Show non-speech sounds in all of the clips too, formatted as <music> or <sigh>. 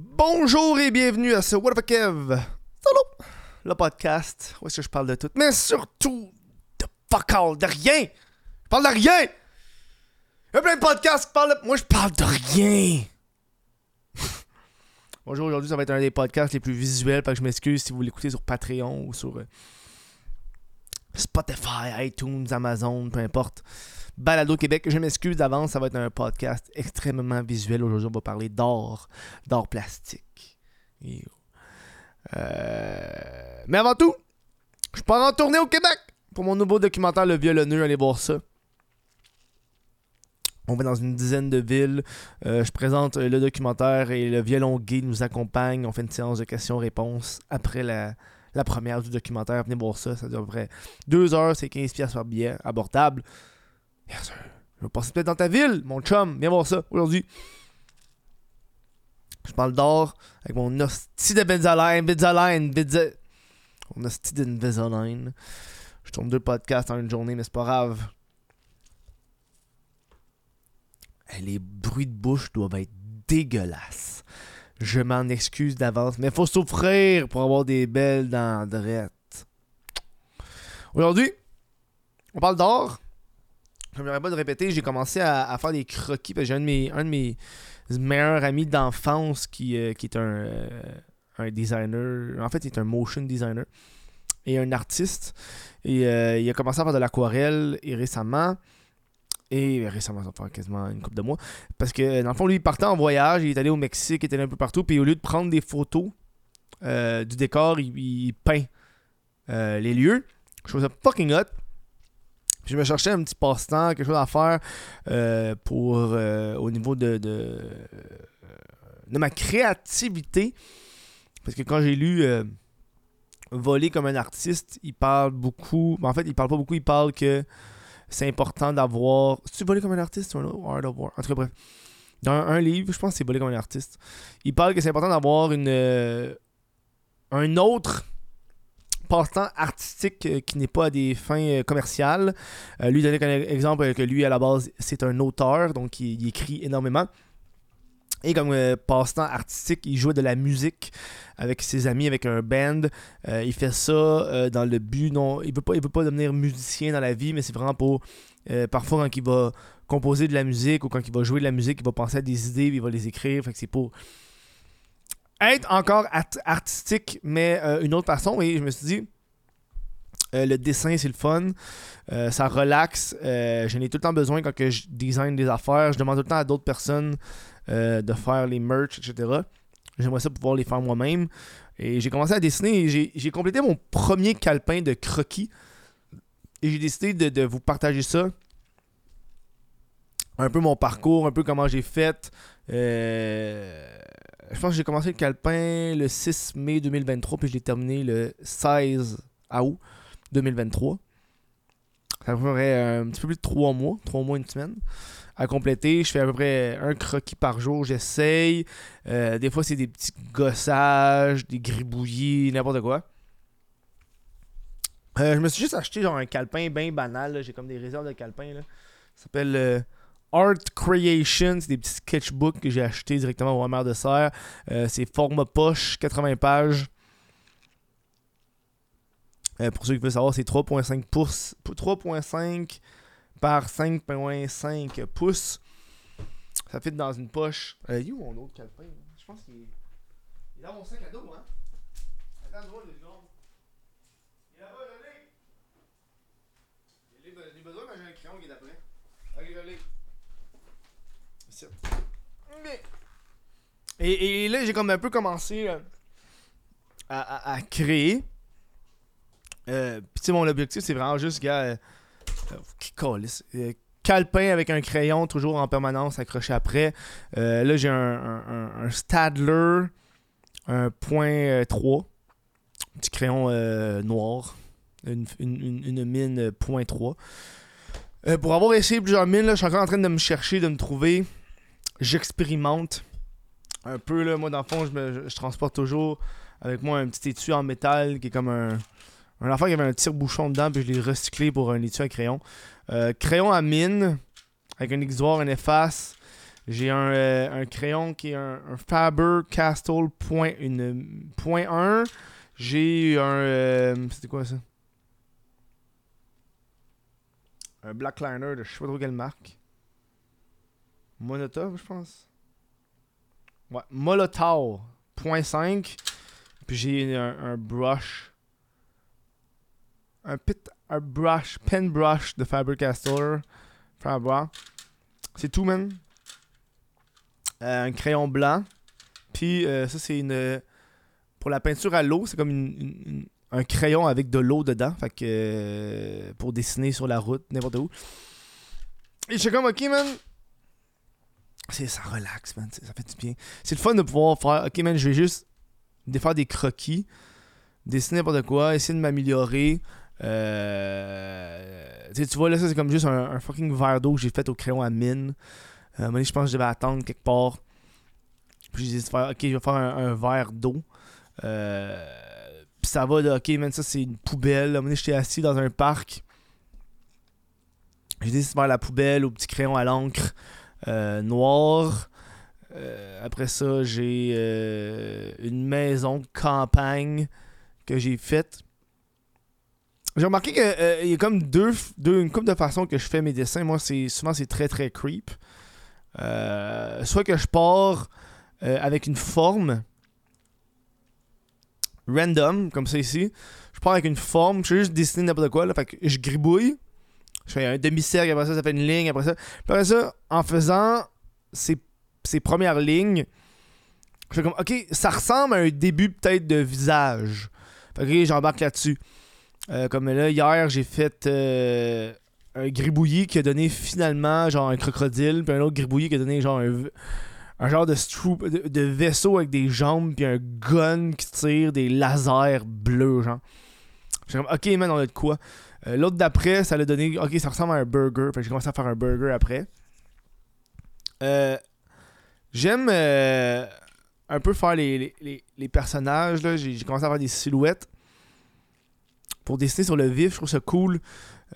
Bonjour et bienvenue à ce What the Kev? Solo, le podcast où est-ce que je parle de tout, mais surtout de fuck all, de rien. Je parle de rien. Il y a plein de podcasts qui parlent de... Moi, je parle de rien. <laughs> Bonjour, aujourd'hui, ça va être un des podcasts les plus visuels, parce que je m'excuse si vous l'écoutez sur Patreon ou sur euh, Spotify, iTunes, Amazon, peu importe. Balado Québec, je m'excuse d'avance, ça va être un podcast extrêmement visuel. Aujourd'hui, on va parler d'or, d'or plastique. Euh, Mais avant tout, je pars en tournée au Québec pour mon nouveau documentaire Le Violonneux, allez voir ça. On va dans une dizaine de villes. Euh, je présente le documentaire et le violon gay nous accompagne. On fait une séance de questions-réponses après la, première du documentaire. Venez voir ça. Ça dure à près deux heures. C'est 15 pièces par billet. Abordable. Je vais passer peut-être dans ta ville, mon chum. Viens voir ça aujourd'hui. Je parle d'or avec mon hostie de benzaline. Benzaline. Benza... Mon hostie de benzaline. Je tourne deux podcasts en une journée, mais c'est pas grave. Les bruits de bouche doivent être dégueulasses. Je m'en excuse d'avance, mais faut souffrir pour avoir des belles dents drettes. Aujourd'hui, on parle d'or. Je pas de répéter, j'ai commencé à, faire des croquis parce que j'ai un de mes, meilleurs amis d'enfance qui, euh, est un, euh, un designer. En fait, il est un motion designer et un artiste. Euh, il a commencé à faire de l'aquarelle et récemment. Et récemment, ça fait quasiment une couple de mois. Parce que dans le fond, lui, il partait en voyage, il est allé au Mexique, il est allé un peu partout. Puis au lieu de prendre des photos du décor, il, peint les lieux. Je trouve ça fucking hot. Puis je me cherchais un petit passe-temps, quelque chose à faire euh, pour euh, au niveau de, de, de ma créativité. Parce que quand j'ai lu euh, Voler comme un artiste, il parle beaucoup. En fait, il parle pas beaucoup, il parle que c'est important d'avoir. Tu voler comme un artiste ou un Art of War? En tout cas, bref. Dans un, livre, je pense que c'est voler comme un artiste. Il parle que c'est important d'avoir une euh, un autre passe-temps artistique euh, qui n'est pas à des fins euh, commerciales. Euh, lui donnait comme exemple que lui à la base c'est un auteur, donc il, écrit énormément. Et comme passe-temps artistique, il jouait de la musique avec ses amis, avec un band. Il fait ça dans le but, non, il veut pas, il veut pas devenir musicien dans la vie, mais c'est vraiment pour, parfois quand il va composer de la musique ou quand il va jouer de la musique, il va penser à des idées, puis il va les écrire. Fait que c'est pour être encore art- artistique, mais euh, une autre façon. Et je me suis dit, euh, le dessin c'est le fun, Euh, ça relaxe. Euh, je n'ai tout le temps besoin quand que je design des affaires. Je demande tout le temps à d'autres personnes de faire les merch, etc. J'aimerais ça pouvoir les faire moi-même. Et j'ai commencé à dessiner j'ai- complété mon premier calepin de croquis. Et j'ai décidé de, de vous partager ça. Un peu mon parcours, un peu comment j'ai fait. Je pense que j'ai commencé le calepin le 6 mai 2023 puis je l'ai terminé le 16 août 2023. Ça ferait un petit peu plus de 3 mois, 3 mois, une semaine à compléter. Je fais à peu près un croquis par jour, j'essaye. Euh, des fois, c'est des petits gossages, des gribouillis, n'importe quoi. Euh, je me suis juste acheté genre un calepin bien banal. J'ai comme des réserves de calepin. Ça s'appelle euh, Art Creation. C'est des petits sketchbooks que j'ai achetés directement au Hammer de Serre. Euh, c'est format poche, 80 pages. Euh, pour ceux qui veulent savoir, c'est 3.5 pouces. 3.5 par 5.5 pouces. Ça fit dans une poche. Euh, il est où mon autre calepin? Je pense qu'il est... Il est dans mon sac à dos, hein? Attends, je vois le seconde. Il est là-bas, je l'ai be- j'ai besoin, mais j'ai un crayon qui est d'après. Ok, je l'ai. Et, là, j'ai comme un peu commencé euh, à, créer. Euh, Puis tu sais, mon objectif, c'est vraiment juste, gars... euh, qui. Euh, calepin avec un crayon, toujours en permanence accroché après. Là, j'ai un, un, un- un Stadler, un point 3, petit crayon noir, une, une, mine euh, point 3. Euh, pour avoir essayé plusieurs mines, là, je suis encore en train de me chercher, de me trouver. J'expérimente un peu. Là, moi, dans le fond, je, me- je- transporte toujours avec moi un petit étui en métal qui est comme un, un enfant qui avait un tire-bouchon dedans, puis je l'ai recyclé pour un étui à crayon. Euh, crayon à mine, avec un exutoire, un efface, J'ai un, euh, un crayon qui est un, un Faber Castell point, une, point 1. J'ai un. euh, C'était quoi ça? Un Black Liner de je sais pas trop quelle marque. Monotov, je pense. Ouais, Molotov point 5. Puis j'ai un, brush. Un pit, un brush, pen brush de Faber Castell. Faber. C'est tout, man. Euh, un crayon blanc. Puis euh, ça, c'est une. Pour la peinture à l'eau, c'est comme une- un crayon avec de l'eau dedans. Fait que. euh, pour dessiner sur la route, n'importe où. Et je suis comme, ok, man. C'est, ça relaxe, man. Ça fait du bien. C'est le fun de pouvoir faire, ok, man, je vais juste défaire des croquis, dessiner n'importe quoi, essayer de m'améliorer. Euh, tu vois, là, ça, c'est comme juste un, fucking verre d'eau que j'ai fait au crayon à mine. Euh, je pense que je devais attendre quelque part. Puis j'ai dit, de faire, ok, je vais faire un, verre d'eau. Euh, puis ça va, là, ok, man, ça c'est une poubelle. J'étais assis dans un parc. J'ai décidé de faire la poubelle au petit crayon à l'encre noir. Euh, après ça, j'ai euh, une maison campagne que j'ai faite. J'ai remarqué qu'il y a comme deux, deux, une couple de façons que je fais mes dessins. Moi, c'est souvent c'est très très creep. Euh, soit que je pars euh, avec une forme random, comme ça ici. Je pars avec une forme, je fais juste dessiner n'importe quoi. Là, fait que je gribouille. Je fais un demi-cercle, après ça, ça fait une ligne, après ça. Après ça, en faisant ces, premières lignes, je fais comme, ok, ça ressemble à un début peut-être de visage. Fait que j'embarque là-dessus. Euh, comme là, hier, j'ai fait euh, un gribouillis qui a donné finalement genre un crocodile, puis un autre gribouillis qui a donné genre un, un genre de, stroop, de, de vaisseau avec des jambes, puis un gun qui tire des lasers bleus, genre. J'ai comme, ok, man, on a de quoi. Euh, L'autre d'après, ça l'a donné, ok, ça ressemble à un burger. Fait que j'ai commencé à faire un burger après. Euh, J'aime euh, un peu faire les, les, personnages. J'ai commencé à faire des silhouettes pour dessiner sur le vif. Je trouve ça cool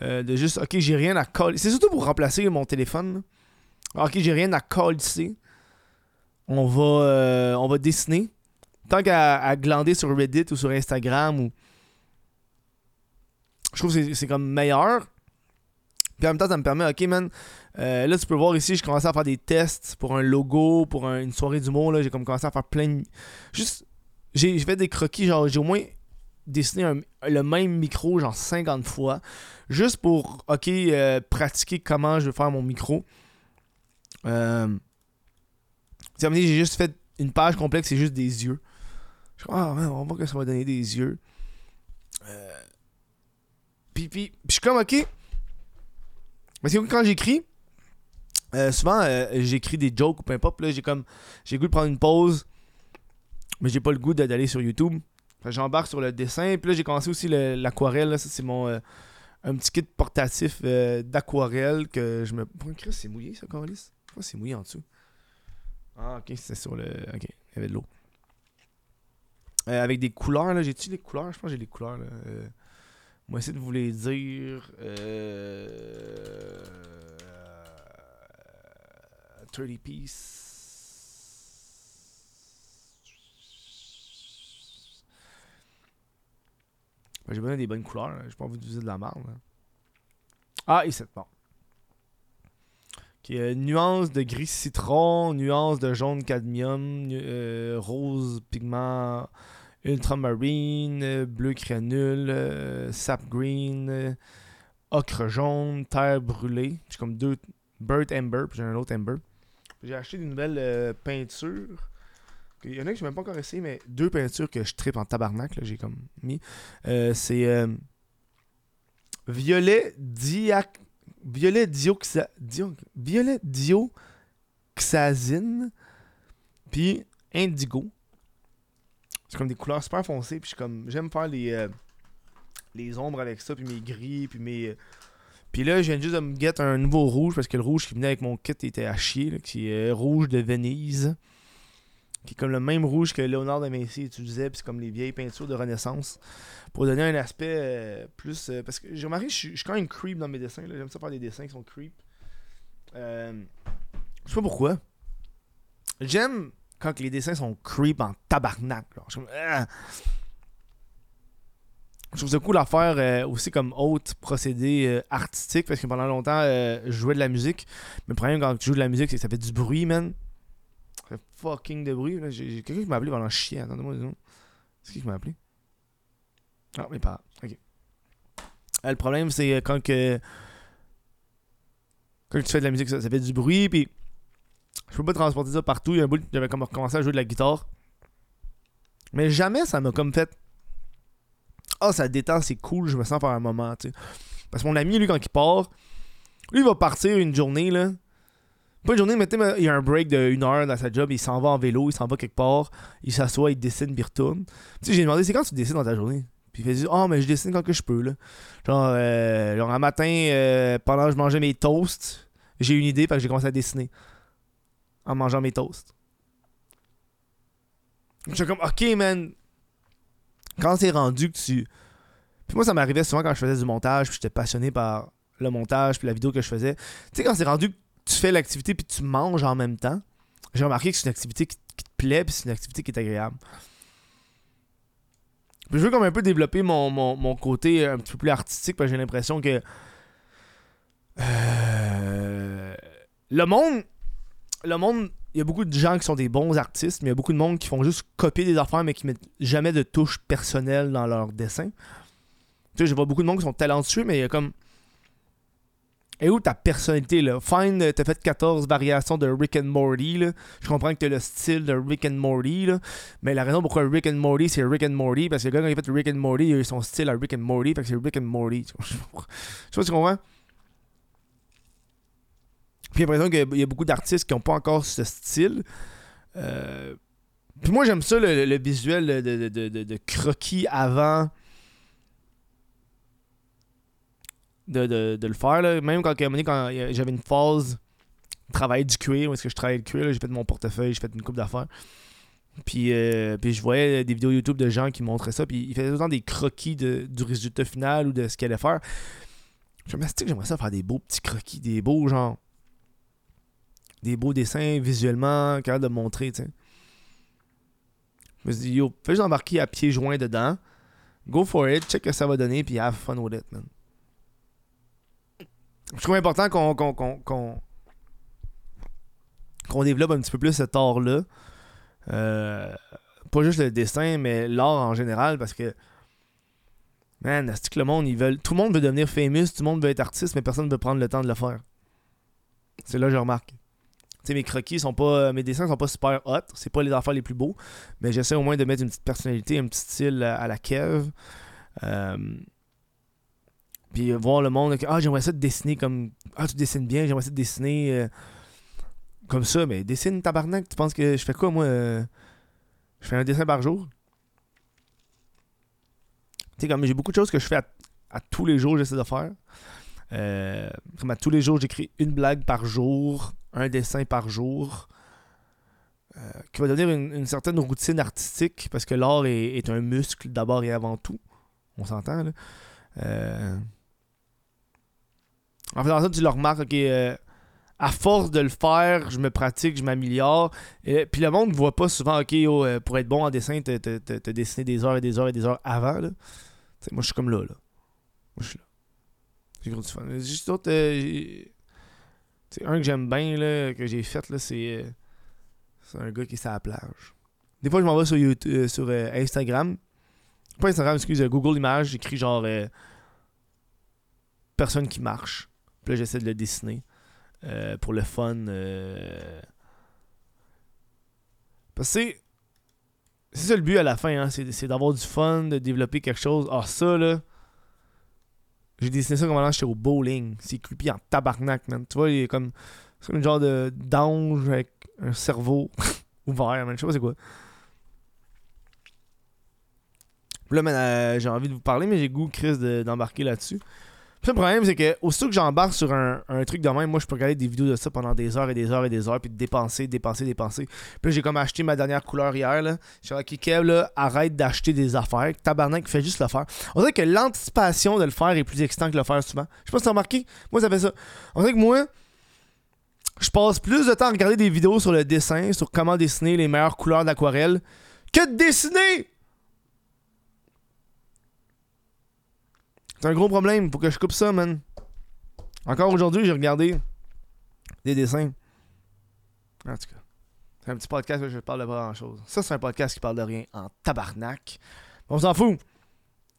de juste, ok, j'ai rien à coller. C'est surtout pour remplacer mon téléphone. là. Ok, j'ai rien à coller. On va, on va dessiner. Tant qu'à glander sur Reddit ou sur Instagram ou je trouve que c'est- comme meilleur. Puis en même temps, ça me permet, ok, man, euh, là, tu peux voir ici, j'ai commencé à faire des tests pour un logo, pour un- une soirée d'humour, là, j'ai comme commencé à faire plein de... Juste, j'ai fait des croquis, genre, j'ai au moins dessiné un- le même micro, genre 50 fois, juste pour, ok, euh, pratiquer comment je vais faire mon micro. Euh... tu j'ai juste fait une page complète, c'est juste des yeux. Je ah, man, on va voir que ça va donner des yeux. Euh... Puis, je suis comme, ok. Parce que quand j'écris, euh, souvent, euh, j'écris des jokes ou peu importe. Là, j'ai comme, j'ai le goût de prendre une pause, mais j'ai pas le goût d'aller sur YouTube. J'embarque sur le dessin. Puis là, j'ai commencé aussi le- l'aquarelle. Ça, c'est mon. euh, un petit kit portatif d'aquarelle que je me. Pourquoi Chris, c'est mouillé, ça, Carlis? Pourquoi c'est mouillé en dessous? Ah, ok, c'est sur le. Ok, il y avait de l'eau. Avec des couleurs, là. J'ai-tu des couleurs? Je pense que j'ai des couleurs, là. Euh, on va essayer de vous les dire. Euh... 30 piece. Ben, J'ai besoin des bonnes couleurs. J'ai pas envie d'utiliser de la marde. là. Ah, et c'est bon. Euh, nuance de gris citron, nuance de jaune cadmium, euh, rose pigment ultramarine, euh, bleu granule, euh, sap green, euh, ocre jaune, terre brûlée. J'ai comme deux Bird Ember, puis j'ai un autre Ember. J'ai acheté des nouvelles peintures. Il y en a que je même pas encore essayé, mais deux peintures que je tripe en tabarnak, j'ai comme mis. C'est violet diac... Violet Violet dioxazine, puis indigo. C'est comme des couleurs super foncées. Puis je comme. J'aime faire les, euh, les ombres avec ça, puis mes gris, puis mes. euh, Puis là, je viens juste de me get un nouveau rouge parce que le rouge qui venait avec mon kit était à chier, là, qui est euh, rouge de Venise. Qui est comme le même rouge que Léonard de Vinci utilisait, puis c'est comme les vieilles peintures de Renaissance. Pour donner un aspect plus. parce que j'ai remarqué, je je suis quand même creep dans mes dessins. J'aime ça faire des dessins qui sont creep. Je sais pas pourquoi. J'aime quand les dessins sont creep en tabarnak. genre. Je, Ah! Je trouve ça cool à faire euh, aussi comme autre procédé euh, artistique parce que pendant longtemps, euh, je jouais de la musique. Mais le problème quand tu joues de la musique, c'est que ça fait du bruit, man. Ça fait fucking de bruit. là. J'ai quelqu'un qui m'a appelé pendant chier. Attendez-moi secondes. C'est qui qui m'a appelé? Ah, mais pas. Ok. Le problème, c'est quand que. Quand tu fais de la musique, ça, ça fait du bruit. Puis je peux pas transporter ça partout. Il y a un bout, j'avais comme recommencé à jouer de la guitare. Mais jamais ça m'a comme fait. Ah, ça détend, c'est cool, je me sens par un moment, tu sais. Parce que mon ami, lui, quand il part, lui, il va partir une journée, là. Pas une journée, mais il y a un break de une heure dans sa job, il s'en va en vélo, il s'en va quelque part, il s'assoit, il dessine, puis il retourne. Tu sais, j'ai demandé, c'est quand tu dessines dans ta journée? Puis il fait dire, oh, mais je dessine quand que je peux, là. Genre, euh, genre un matin, euh, pendant que je mangeais mes toasts, j'ai une idée, fait que j'ai commencé à dessiner. En mangeant mes toasts. J'étais comme, ok, man. Quand c'est rendu que tu. Puis moi, ça m'arrivait souvent quand je faisais du montage, puis j'étais passionné par le montage, puis la vidéo que je faisais. Tu sais, quand c'est rendu que tu fais l'activité, puis tu manges en même temps, j'ai remarqué que c'est une activité qui, te plaît, puis c'est une activité qui est agréable. Puis je veux comme un peu développer mon, mon, mon côté un petit peu plus artistique, parce que j'ai l'impression que. Euh, le monde. Le monde. Il y a beaucoup de gens qui sont des bons artistes, mais il y a beaucoup de monde qui font juste copier des affaires, mais qui mettent jamais de touche personnelle dans leur dessin. Tu sais, je vois beaucoup de monde qui sont talentueux, mais il y a comme. Et où ta personnalité, là? Fine, t'as fait 14 variations de Rick and Morty, là. Je comprends que t'as le style de Rick and Morty, là. Mais la raison pourquoi Rick and Morty, c'est Rick and Morty, parce que le gars, quand il fait Rick and Morty, il a eu son style à Rick and Morty, fait que c'est Rick and Morty. <laughs> Pas si tu comprends? Puis j'ai l'impression qu'il y a beaucoup d'artistes qui n'ont pas encore ce style. Euh, Puis moi, j'aime ça, le, visuel de, de- de- croquis avant de, le faire. là. Même quand, quand a- j'avais une phase travailler du cuir, où est-ce que je travaillais le cuir, j'ai fait mon portefeuille, j'ai fait une coupe d'affaires. Puis, euh, puis je voyais des vidéos YouTube de gens qui montraient ça, puis ils faisaient temps des croquis du résultat final ou de ce qu'ils allaient faire. Je que j'aimerais ça faire des beaux petits croquis, des beaux genre des beaux dessins visuellement, capable de montrer, tu sais. Je me suis dit, yo, fais juste embarquer à pieds joints dedans, go for it, check que ça va donner, puis have fun with it, man. Je trouve important qu'on qu'on développe un petit peu plus cet art-là. Euh, pas juste le dessin, mais l'art en général, parce que Man, c'est que le monde, ils veulent. Tout le monde veut devenir famous, tout le monde veut être artiste, mais personne ne veut prendre le temps de le faire. C'est là que je remarque. Mes croquis sont pas. Mes dessins sont pas super hot. C'est pas les affaires les plus beaux. Mais j'essaie au moins de mettre une petite personnalité, un petit style à, la Kev. Euh, puis voir le monde. Ah, j'aimerais ça te dessiner comme. Ah, tu dessines bien, j'aimerais ça te dessiner euh, comme ça. Mais dessine tabarnak. Tu penses que je fais quoi, moi euh, Je fais un dessin par jour? Tu sais, comme j'ai beaucoup de choses que je fais à, à tous les jours, j'essaie de faire. Euh, tous les jours, j'écris une blague par jour, un dessin par jour, euh, qui va devenir une, certaine routine artistique, parce que l'art est, un muscle d'abord et avant tout. On s'entend, là. Euh, En faisant ça, tu le remarques, ok, à force de le faire, je me pratique, je m'améliore. Et Puis le monde ne voit pas souvent, ok, oh, pour être bon en dessin, t'as dessiné des heures et des heures et des heures avant. Là. Moi, je suis comme là. là. Moi, je suis là. J'ai gros du fun. Juste d'autres. euh, un que j'aime bien, là, que j'ai fait, là, c'est. euh, c'est un gars qui est sur la plage. Des fois, je m'en vais sur, YouTube, euh, sur euh, Instagram. Pas Instagram, excuse, Google Images. J'écris genre. personne qui marche. Puis là, j'essaie de le dessiner. pour le fun. Parce que c'est. C'est ça le but à la fin, hein, c'est d'avoir du fun, de développer quelque chose. Ah, ça, là. J'ai dessiné ça comme quand j'étais au bowling. C'est creepy en tabarnak, man. Tu vois, il est comme. C'est comme une genre de d'ange avec un cerveau <laughs> ouvert, man. Je sais pas c'est quoi. Là, man, euh, j'ai envie de vous parler, mais j'ai goût, Chris, de- d'embarquer là-dessus. Le problème, c'est que aussitôt que j'embarque sur un, truc de même, moi, je peux regarder des vidéos de ça pendant des heures et des heures et des heures, puis dépenser, dépenser, dépenser. Puis j'ai comme acheté ma dernière couleur hier, là. Dit, OK, Kev, là, arrête d'acheter des affaires. Tabarnak, fais juste le faire. On dirait que l'anticipation de le faire est plus excitant que le faire souvent. Je sais pas si t'as remarqué. Moi, ça fait ça. On dirait que moi, Je passe plus de temps à regarder des vidéos sur le dessin, sur comment dessiner les meilleures couleurs d'aquarelle, que de dessiner! C'est un gros problème, faut que je coupe ça, man. Encore aujourd'hui, j'ai regardé des dessins. En tout cas, c'est un petit podcast où je parle de pas grand chose. Ça, c'est un podcast qui parle de rien en tabarnak. On s'en fout.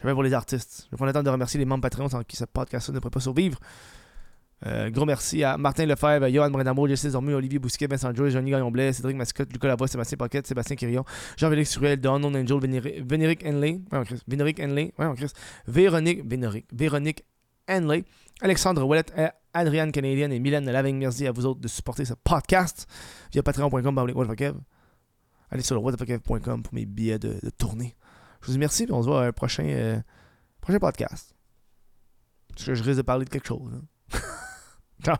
Je vais pour les artistes. Je prendre le temps de remercier les membres Patreon sans qui ce podcast ne pourrait pas survivre. Euh, gros merci à Martin Lefebvre, Johan Brenamo, Jesse Zormu, Olivier Bousquet, Vincent Joyce, Johnny Gagnon-Blais, Cédric Mascotte, Lucas Lavoie, Sébastien Pocket, Sébastien Quirion, Jean-Félix The Unknown Angel, Vénéric Henley, Vénéric Henley, Véronique, Véronique, Véronique Henley, Alexandre Wallet, Adrienne Canadienne et Mylène Lavigne. Merci à vous autres de supporter ce podcast via patreon.com Allez sur le whatthefuckev.com pour mes billets de, tournée. Je vous remercie et on se voit à un prochain, euh, prochain podcast. Parce que je risque de parler de quelque chose. Hein. <laughs> Ciao.